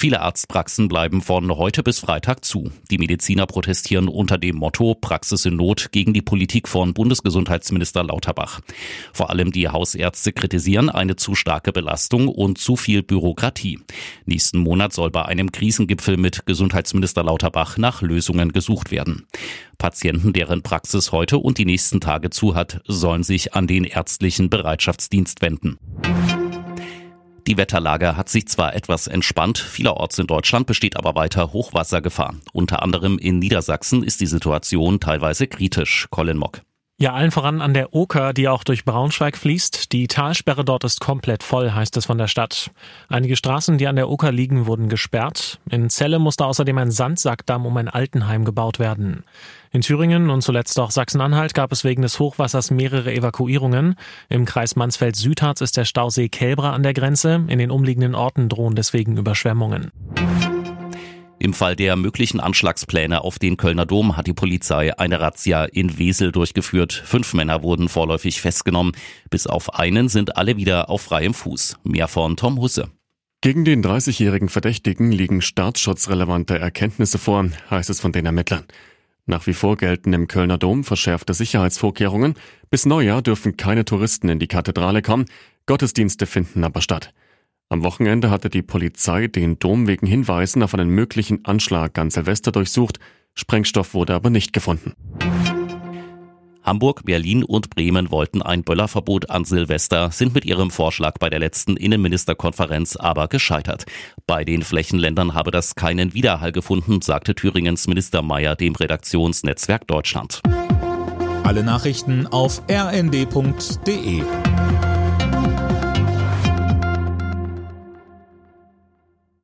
Viele Arztpraxen bleiben von heute bis Freitag zu. Die Mediziner protestieren unter dem Motto Praxis in Not gegen die Politik von Bundesgesundheitsminister Lauterbach. Vor allem die Hausärzte kritisieren eine zu starke Belastung und zu viel Bürokratie. Nächsten Monat soll bei einem Krisengipfel mit Gesundheitsminister Lauterbach nach Lösungen gesucht werden. Patienten, deren Praxis heute und die nächsten Tage zu hat, sollen sich an den ärztlichen Bereitschaftsdienst wenden. Die Wetterlage hat sich zwar etwas entspannt, vielerorts in Deutschland besteht aber weiter Hochwassergefahr. Unter anderem in Niedersachsen ist die Situation teilweise kritisch. Colin Mock. Ja, allen voran an der Oker, die auch durch Braunschweig fließt. Die Talsperre dort ist komplett voll, heißt es von der Stadt. Einige Straßen, die an der Oker liegen, wurden gesperrt. In Celle musste außerdem ein Sandsackdamm um ein Altenheim gebaut werden. In Thüringen und zuletzt auch Sachsen-Anhalt gab es wegen des Hochwassers mehrere Evakuierungen. Im Kreis Mansfeld-Südharz ist der Stausee Kälbra an der Grenze. In den umliegenden Orten drohen deswegen Überschwemmungen. Im Fall der möglichen Anschlagspläne auf den Kölner Dom hat die Polizei eine Razzia in Wesel durchgeführt. Fünf Männer wurden vorläufig festgenommen. Bis auf einen sind alle wieder auf freiem Fuß. Mehr von Tom Husse. Gegen den 30-jährigen Verdächtigen liegen staatsschutzrelevante Erkenntnisse vor, heißt es von den Ermittlern. Nach wie vor gelten im Kölner Dom verschärfte Sicherheitsvorkehrungen. Bis Neujahr dürfen keine Touristen in die Kathedrale kommen. Gottesdienste finden aber statt. Am Wochenende hatte die Polizei den Dom wegen Hinweisen auf einen möglichen Anschlag an Silvester durchsucht. Sprengstoff wurde aber nicht gefunden. Hamburg, Berlin und Bremen wollten ein Böllerverbot an Silvester, sind mit ihrem Vorschlag bei der letzten Innenministerkonferenz aber gescheitert. Bei den Flächenländern habe das keinen Widerhall gefunden, sagte Thüringens Minister Mayer dem Redaktionsnetzwerk Deutschland. Alle Nachrichten auf rnd.de